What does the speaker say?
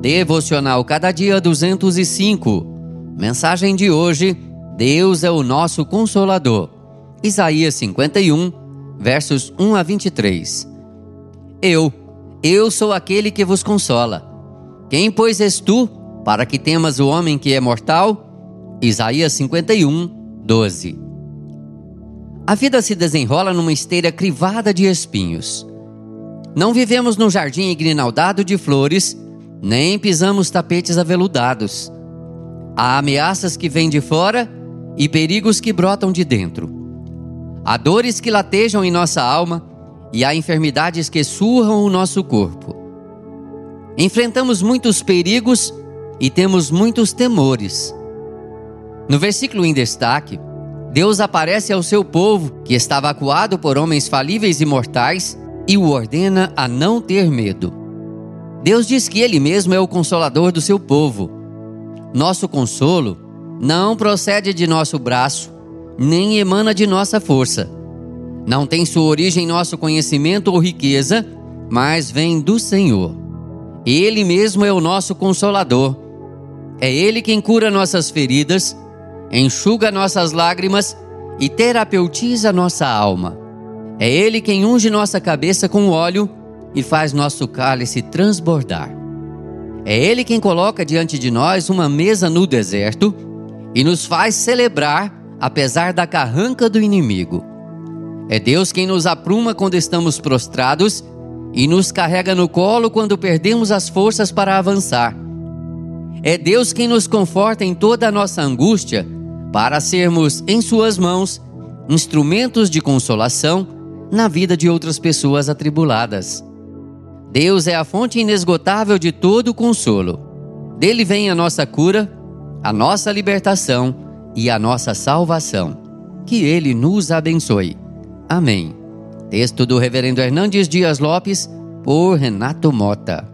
Devocional Cada Dia 205. Mensagem de hoje: Deus é o nosso consolador. Isaías 51, versos 1 a 23. Eu, eu sou aquele que vos consola. Quem, pois, és tu, para que temas o homem que é mortal? Isaías 51, 12. A vida se desenrola numa esteira crivada de espinhos. Não vivemos num jardim igrinaldado de flores nem pisamos tapetes aveludados. Há ameaças que vêm de fora e perigos que brotam de dentro. Há dores que latejam em nossa alma e há enfermidades que surram o nosso corpo. Enfrentamos muitos perigos e temos muitos temores. No versículo em destaque, Deus aparece ao seu povo que estava acuado por homens falíveis e mortais e o ordena a não ter medo. Deus diz que Ele mesmo é o consolador do seu povo. Nosso consolo não procede de nosso braço, nem emana de nossa força. Não tem sua origem em nosso conhecimento ou riqueza, mas vem do Senhor. Ele mesmo é o nosso consolador. É Ele quem cura nossas feridas, enxuga nossas lágrimas e terapeutiza nossa alma. É Ele quem unge nossa cabeça com óleo e faz nosso cálice transbordar. É Ele quem coloca diante de nós uma mesa no deserto e nos faz celebrar apesar da carranca do inimigo. É Deus quem nos apruma quando estamos prostrados e nos carrega no colo quando perdemos as forças para avançar. É Deus quem nos conforta em toda a nossa angústia para sermos, em Suas mãos, instrumentos de consolação na vida de outras pessoas atribuladas. Deus é a fonte inesgotável de todo consolo. Dele vem a nossa cura, a nossa libertação e a nossa salvação. Que Ele nos abençoe. Amém. Texto do Reverendo Hernandes Dias Lopes, por Renato Mota.